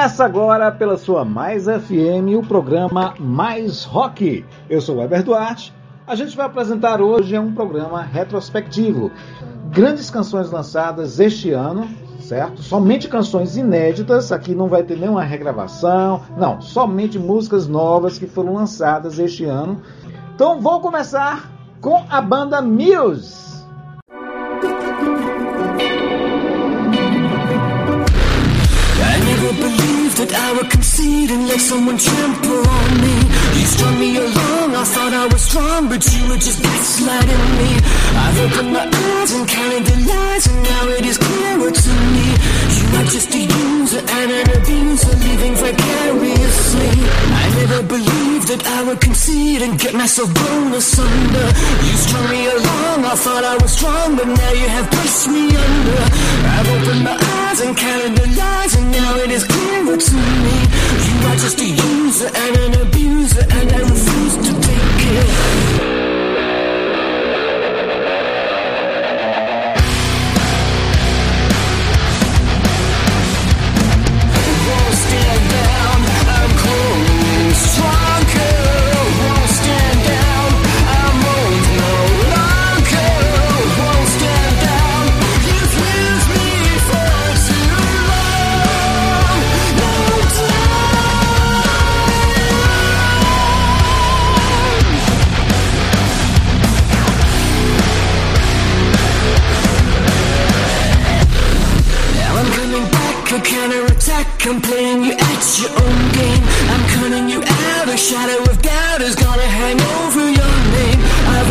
Começa agora pela sua Mais FM o programa Mais Rock. Eu sou o Weber Duarte. A gente vai apresentar hoje um programa retrospectivo. Grandes canções lançadas este ano, certo? Somente canções inéditas, aqui não vai ter nenhuma regravação, não, somente músicas novas que foram lançadas este ano. Então vou começar com a banda Muse. I would concede and let someone trample on me. You strung me along, I thought I was strong, but you were just gaslighting me. I've opened my eyes and counted the lies, and now it is clearer to me. You are just a user and an abuser, living vicariously. I never believed that I would concede and get myself blown asunder. You strung me along, I thought I was strong, but now you have pushed me under. I've opened my eyes and counted the lies, and now it is clearer to me. You are just a user and an abuser, and I refuse to take it. I'm playing you at your own game. I'm cutting you out. A shadow of doubt is gonna hang over.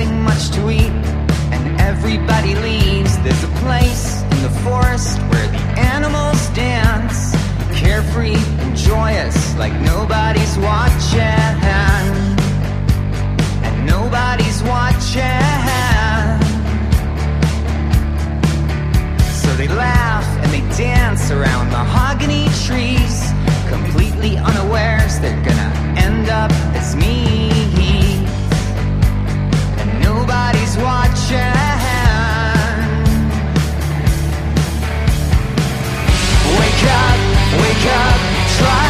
Nothing much to eat, and everybody leaves. There's a place in the forest dance, carefree and joyous, like nobody's watching. And nobody's watching. So they laugh and they dance around mahogany trees completely unawares they're gonna end up as me. And nobody's watching. Up, try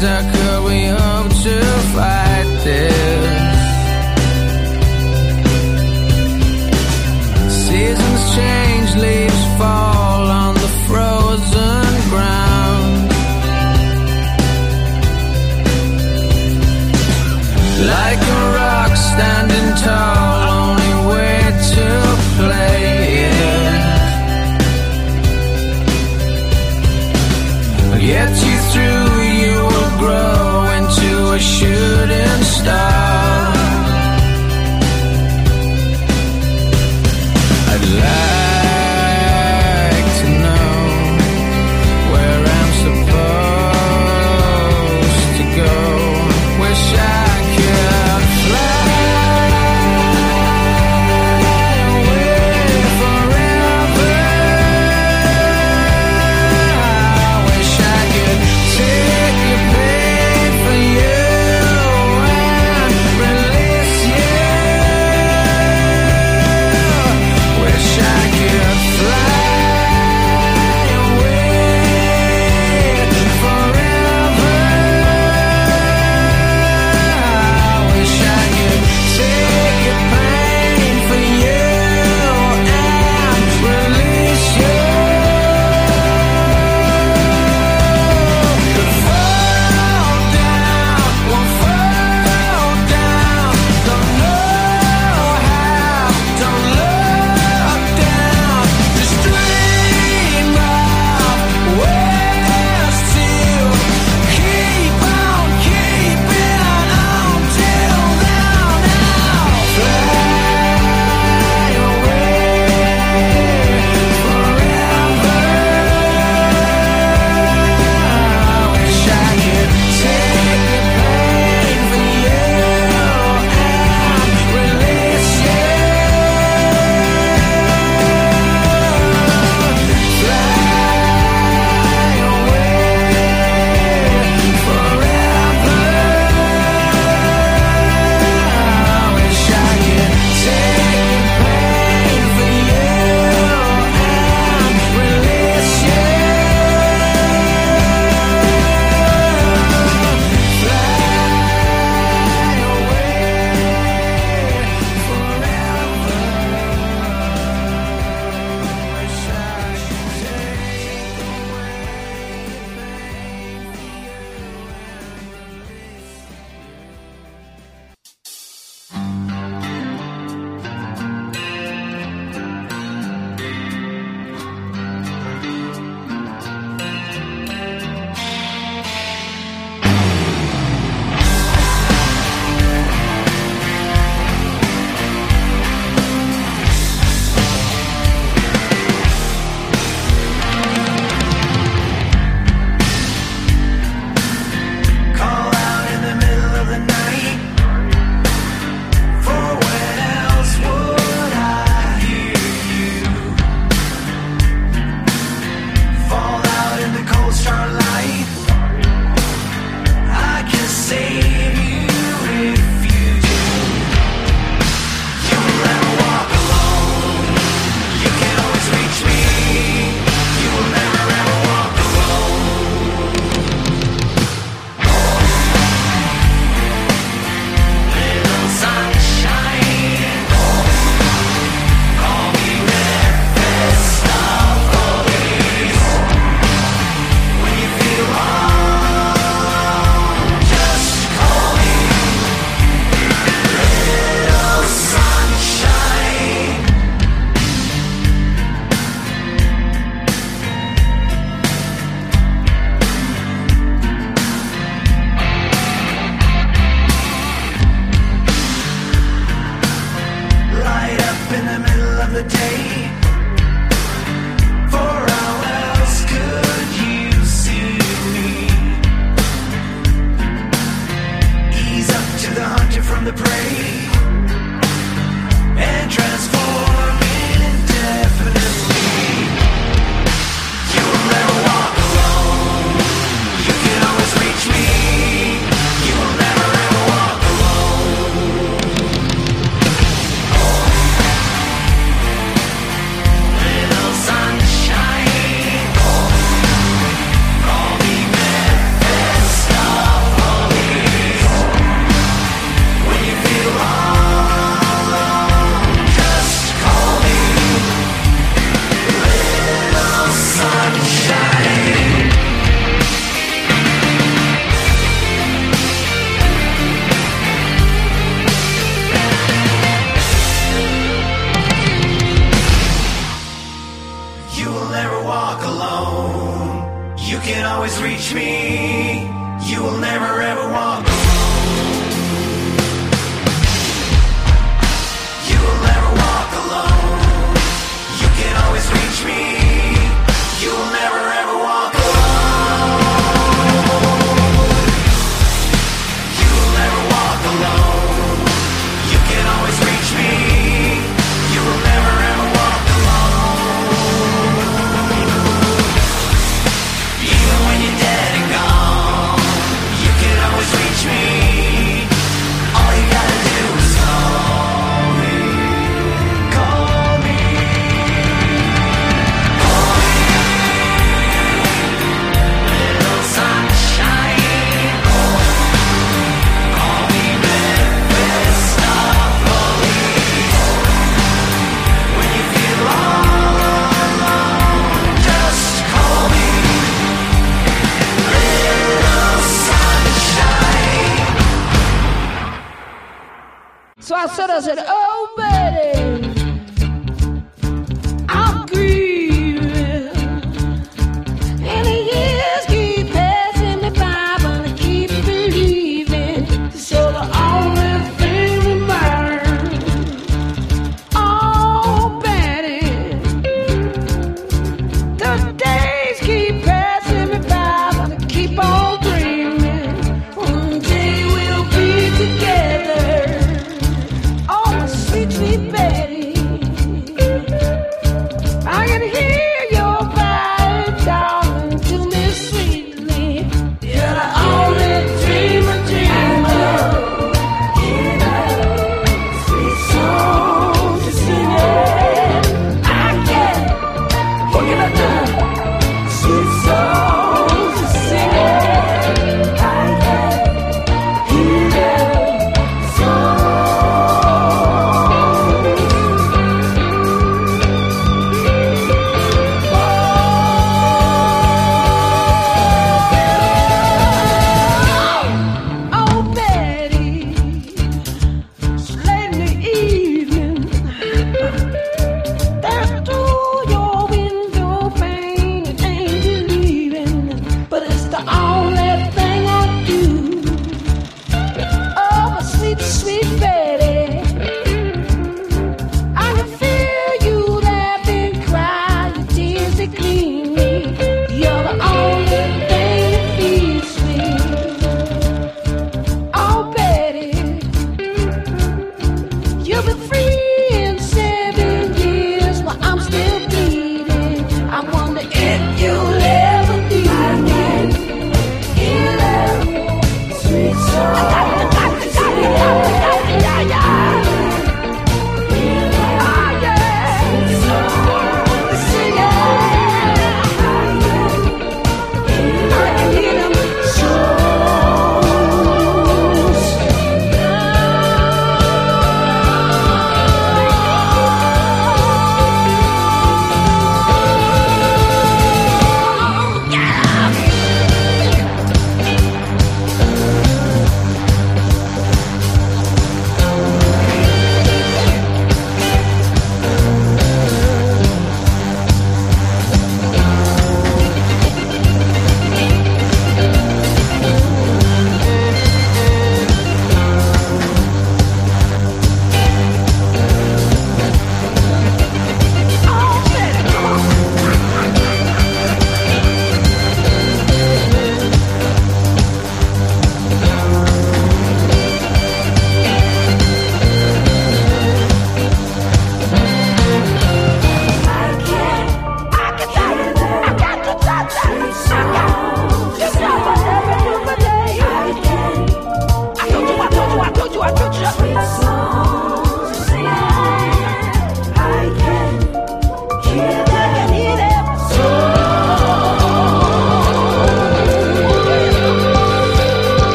that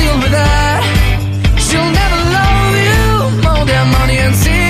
deal with her. She'll never love you more than money and cigarettes.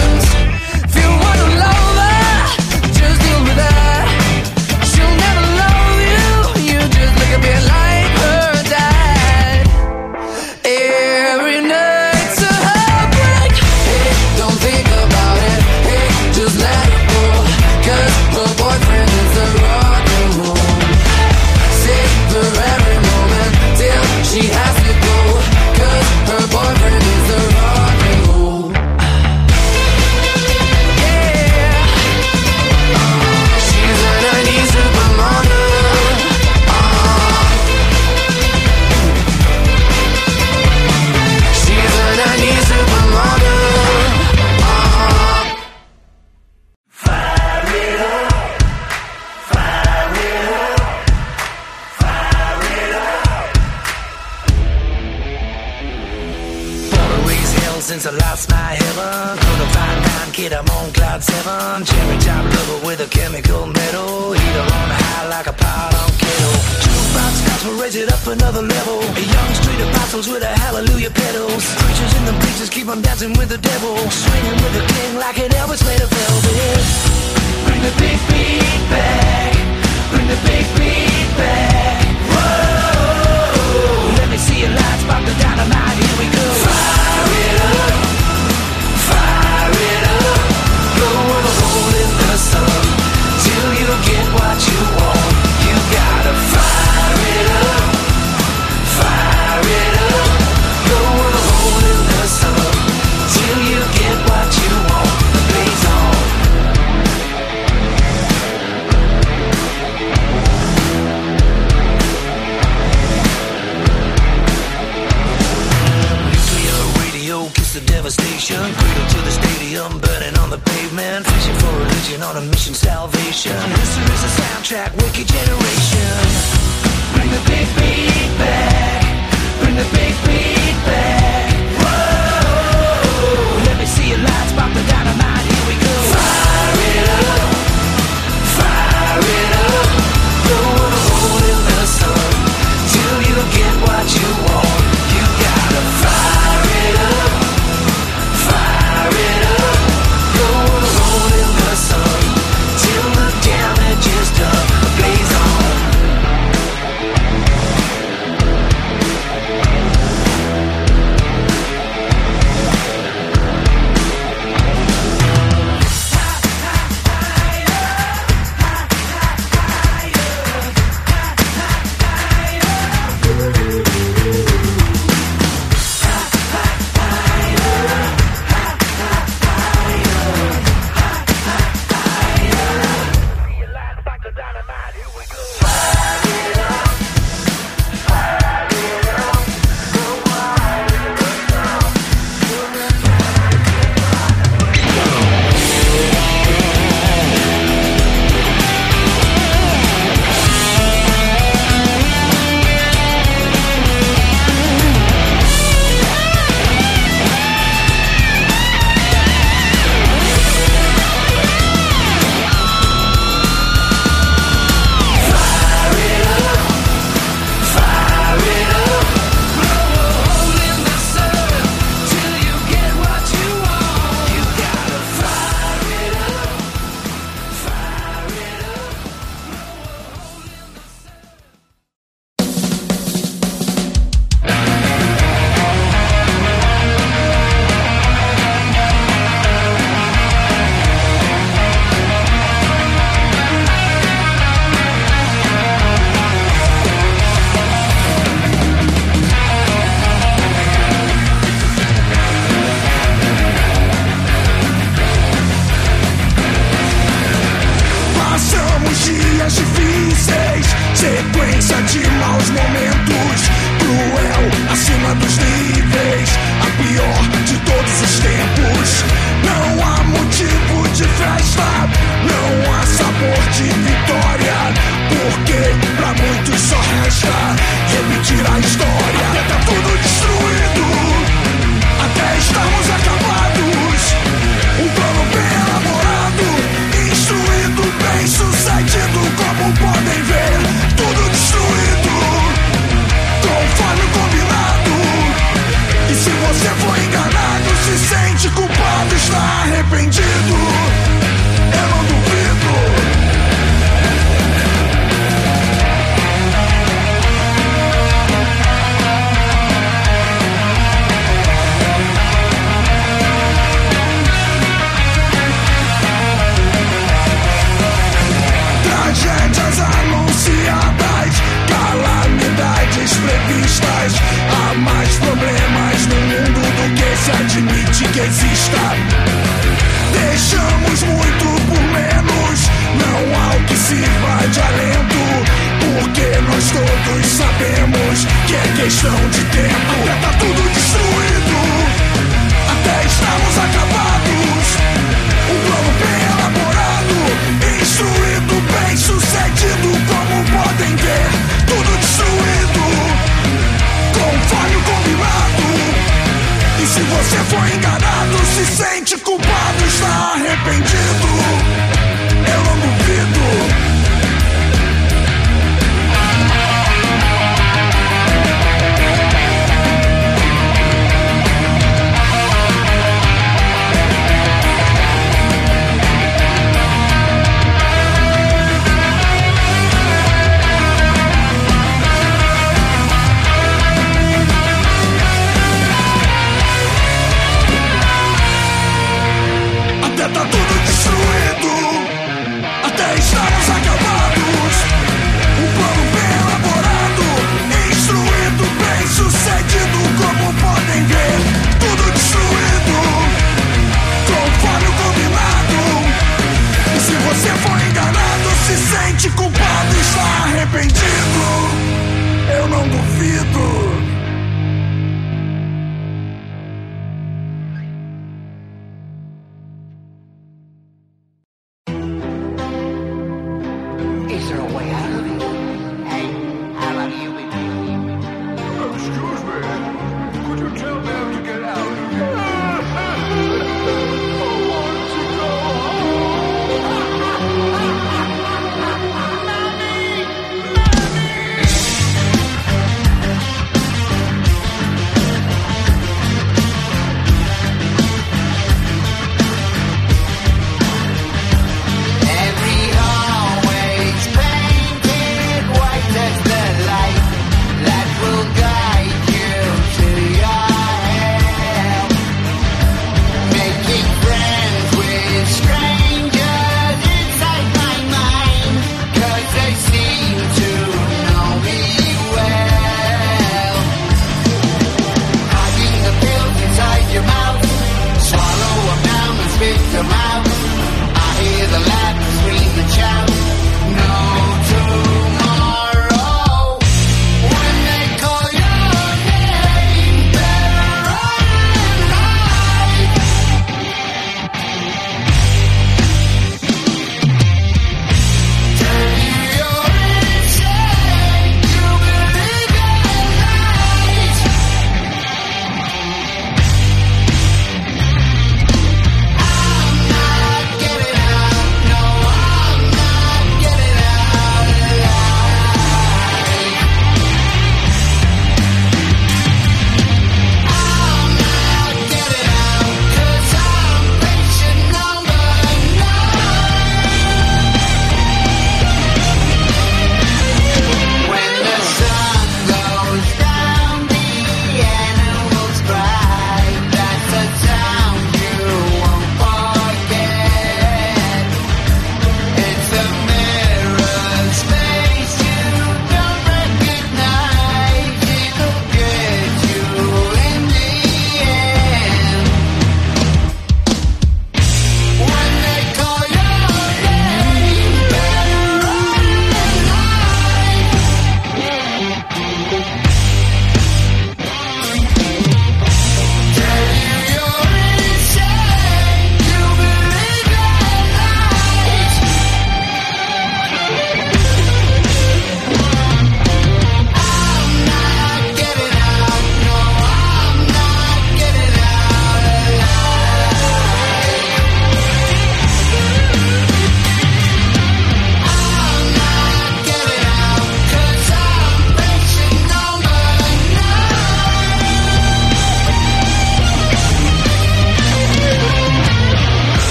Top lover with a chemical metal. Heater on high like a pot on kettle. Jukebox gospel, raise it up another level. A young street apostles with a hallelujah pedals. Preachers in the bleachers keep on dancing with the devil. Swinging with the king like an Elvis made of velvet. Bring the big beat back. Bring the big beat back. Whoa. Let me see your lights, pop the dynamite. Here we go. Fire it up. Devastation. Cradle to the stadium, burning on the pavement. Religion on a mission, salvation. History is a soundtrack, wicked generation. Bring the big beat back. Bring the big beat back.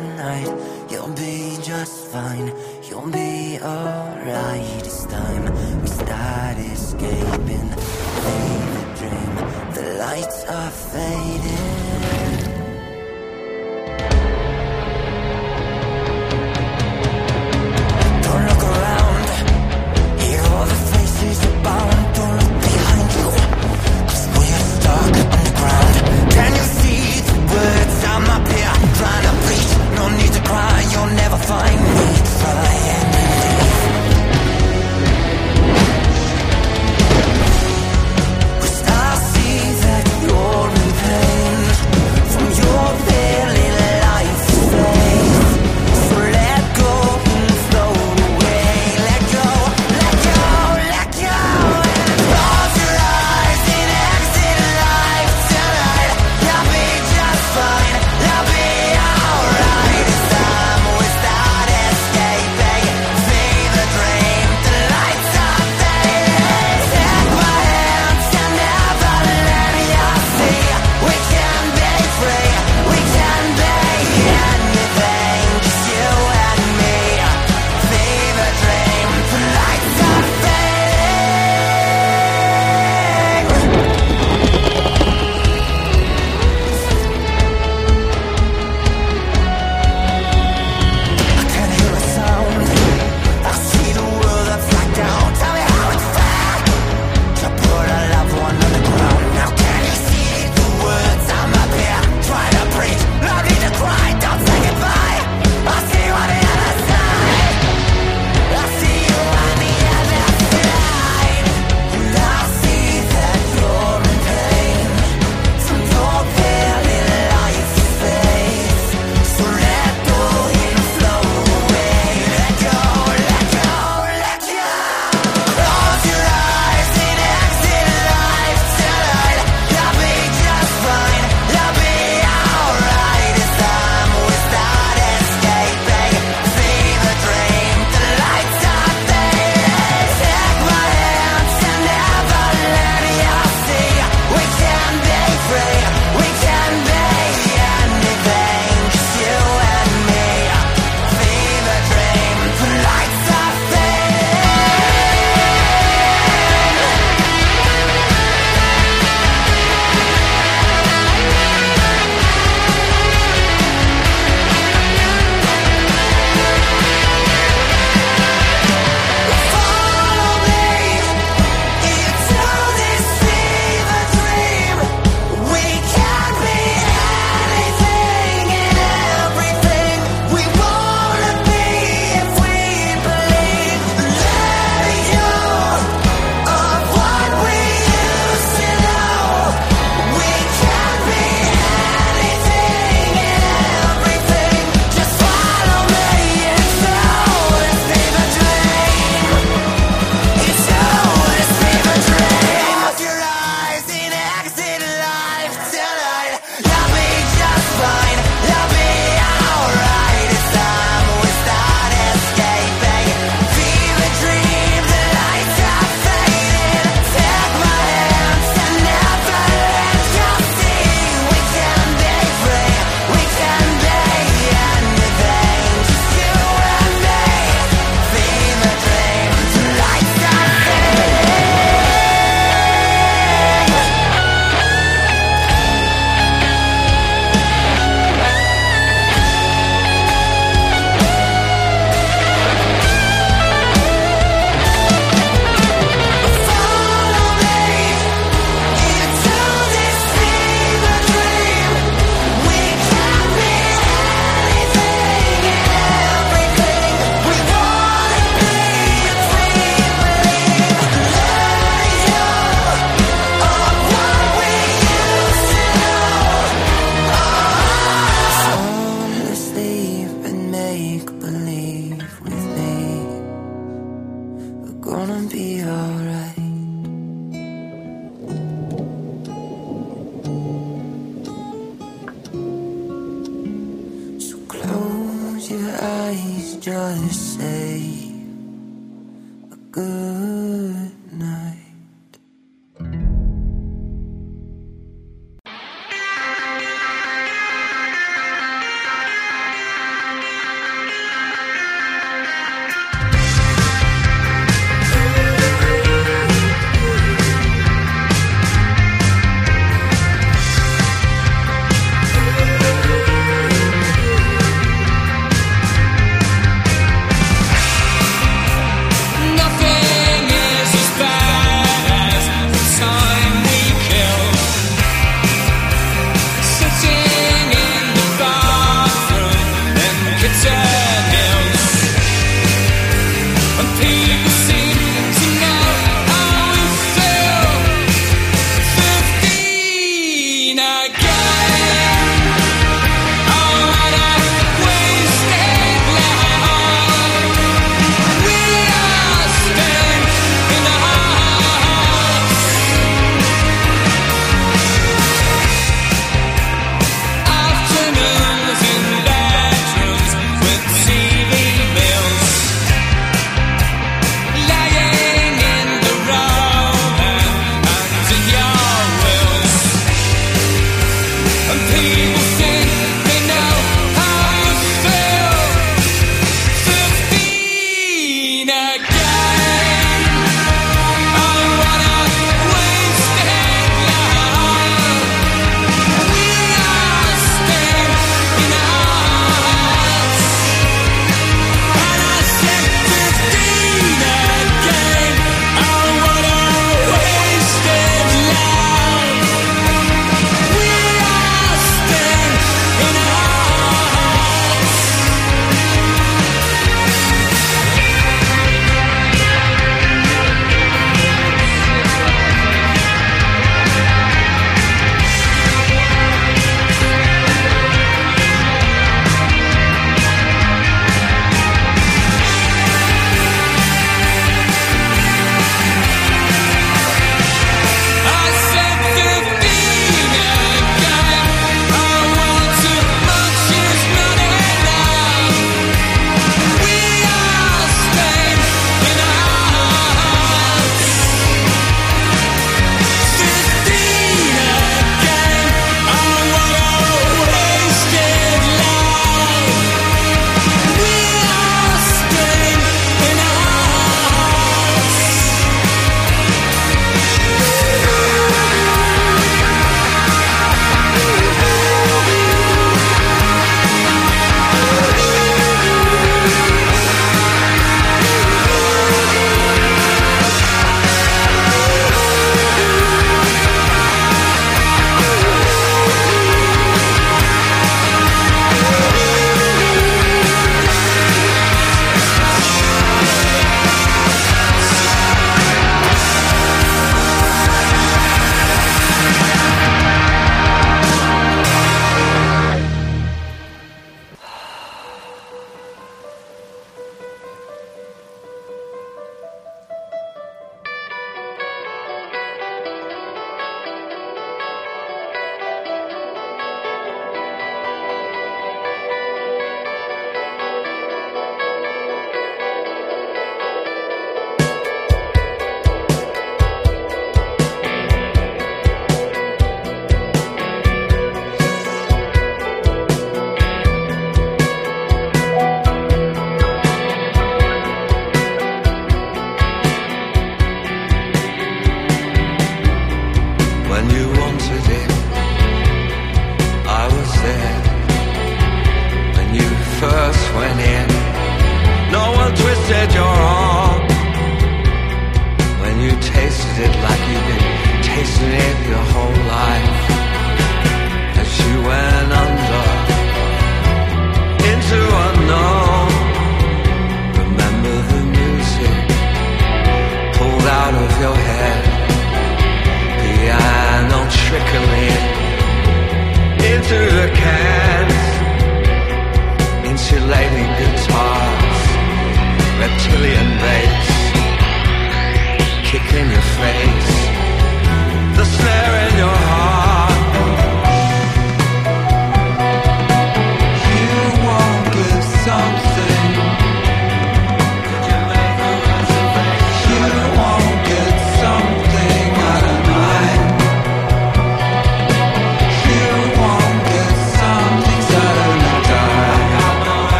tonight. You'll be just fine. You'll be alright. It's time we start escaping. The dream. The lights are fading.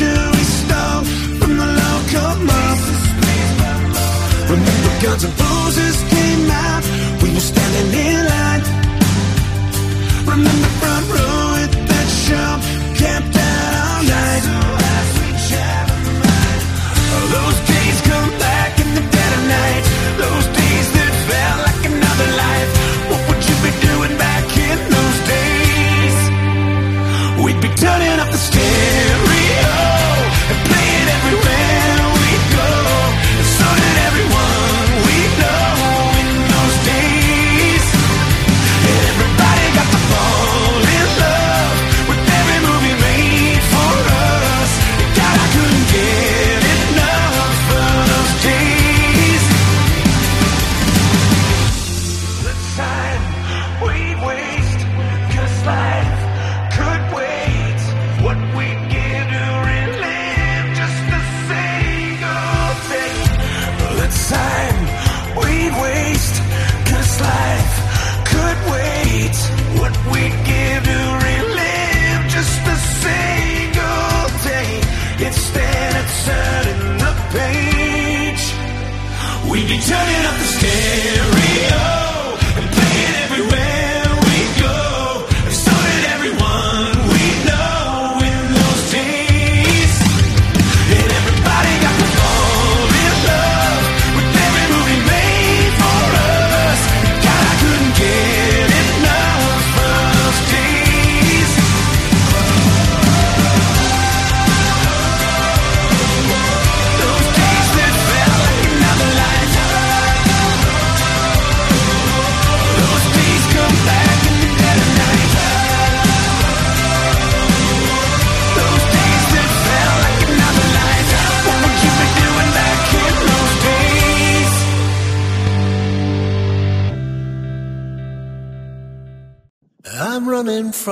revolution we from the local mob. Remember Guns and Roses came out, when we were standing in line. Remember front row at that show.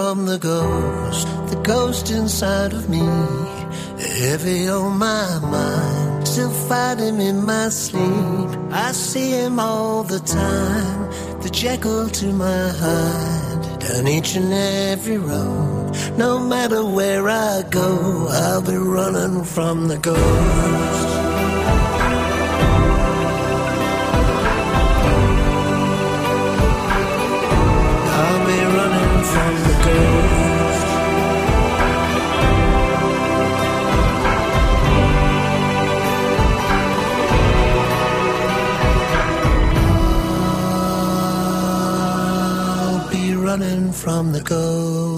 From the ghost, the ghost inside of me. Heavy on my mind, still fighting in my sleep. I see him all the time, the jackal to my heart. Down each and every road, no matter where I go, I'll be running from the ghost. running from the ghost.